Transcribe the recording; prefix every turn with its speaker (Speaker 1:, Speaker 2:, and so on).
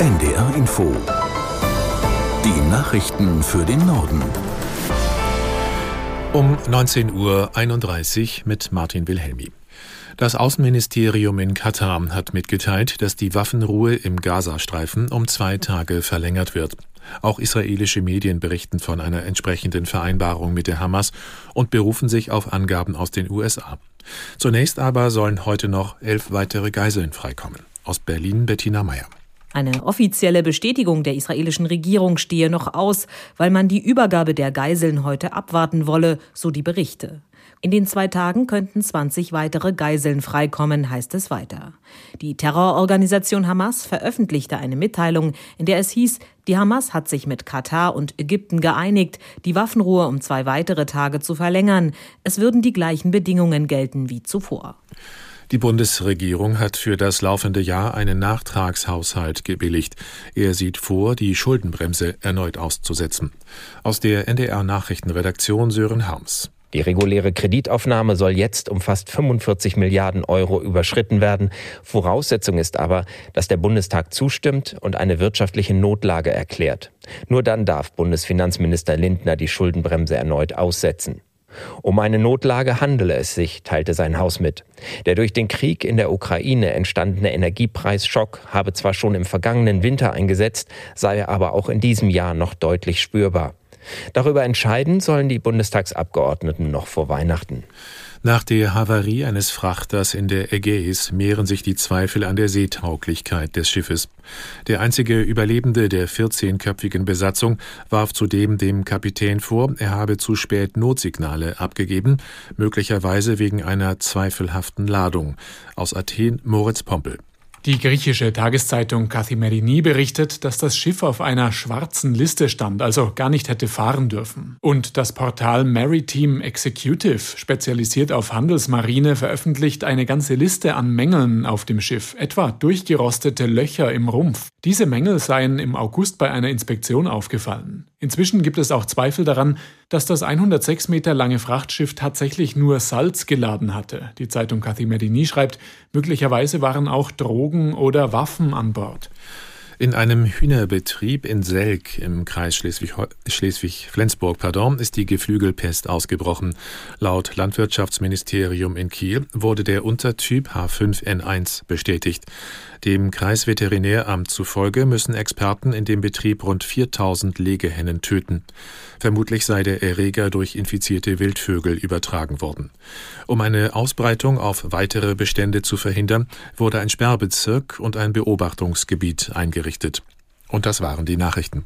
Speaker 1: NDR Info. Die Nachrichten für den Norden.
Speaker 2: Um 19.31 Uhr mit Martin Wilhelmi. Das Außenministerium in Katar hat mitgeteilt, dass die Waffenruhe im Gazastreifen um zwei Tage verlängert wird. Auch israelische Medien berichten von einer entsprechenden Vereinbarung mit der Hamas und berufen sich auf Angaben aus den USA. Zunächst aber sollen heute noch elf weitere Geiseln freikommen. Aus Berlin Bettina Meyer.
Speaker 3: Eine offizielle Bestätigung der israelischen Regierung stehe noch aus, weil man die Übergabe der Geiseln heute abwarten wolle, so die Berichte. In den zwei Tagen könnten 20 weitere Geiseln freikommen, heißt es weiter. Die Terrororganisation Hamas veröffentlichte eine Mitteilung, in der es hieß, die Hamas hat sich mit Katar und Ägypten geeinigt, die Waffenruhe um zwei weitere Tage zu verlängern. Es würden die gleichen Bedingungen gelten wie zuvor.
Speaker 2: Die Bundesregierung hat für das laufende Jahr einen Nachtragshaushalt gebilligt. Er sieht vor, die Schuldenbremse erneut auszusetzen. Aus der NDR Nachrichtenredaktion Sören Harms.
Speaker 4: Die reguläre Kreditaufnahme soll jetzt um fast 45 Milliarden Euro überschritten werden. Voraussetzung ist aber, dass der Bundestag zustimmt und eine wirtschaftliche Notlage erklärt. Nur dann darf Bundesfinanzminister Lindner die Schuldenbremse erneut aussetzen. Um eine Notlage handele es sich, teilte sein Haus mit. Der durch den Krieg in der Ukraine entstandene Energiepreisschock habe zwar schon im vergangenen Winter eingesetzt, sei aber auch in diesem Jahr noch deutlich spürbar. Darüber entscheiden sollen die Bundestagsabgeordneten noch vor Weihnachten.
Speaker 2: Nach der Havarie eines Frachters in der Ägäis mehren sich die Zweifel an der Seetauglichkeit des Schiffes. Der einzige Überlebende der 14-köpfigen Besatzung warf zudem dem Kapitän vor, er habe zu spät Notsignale abgegeben, möglicherweise wegen einer zweifelhaften Ladung. Aus Athen Moritz Pompel.
Speaker 5: Die griechische Tageszeitung Kathimerini berichtet, dass das Schiff auf einer schwarzen Liste stand, also gar nicht hätte fahren dürfen. Und das Portal Maritime Executive, spezialisiert auf Handelsmarine, veröffentlicht eine ganze Liste an Mängeln auf dem Schiff, etwa durchgerostete Löcher im Rumpf. Diese Mängel seien im August bei einer Inspektion aufgefallen. Inzwischen gibt es auch Zweifel daran, dass das 106 Meter lange Frachtschiff tatsächlich nur Salz geladen hatte. Die Zeitung Cathy Medini schreibt, möglicherweise waren auch Drogen oder Waffen an Bord.
Speaker 2: In einem Hühnerbetrieb in Selk im Kreis Schleswig-Flensburg pardon, ist die Geflügelpest ausgebrochen. Laut Landwirtschaftsministerium in Kiel wurde der Untertyp H5N1 bestätigt. Dem Kreisveterinäramt zufolge müssen Experten in dem Betrieb rund 4000 Legehennen töten. Vermutlich sei der Erreger durch infizierte Wildvögel übertragen worden. Um eine Ausbreitung auf weitere Bestände zu verhindern, wurde ein Sperrbezirk und ein Beobachtungsgebiet eingerichtet. Und das waren die Nachrichten.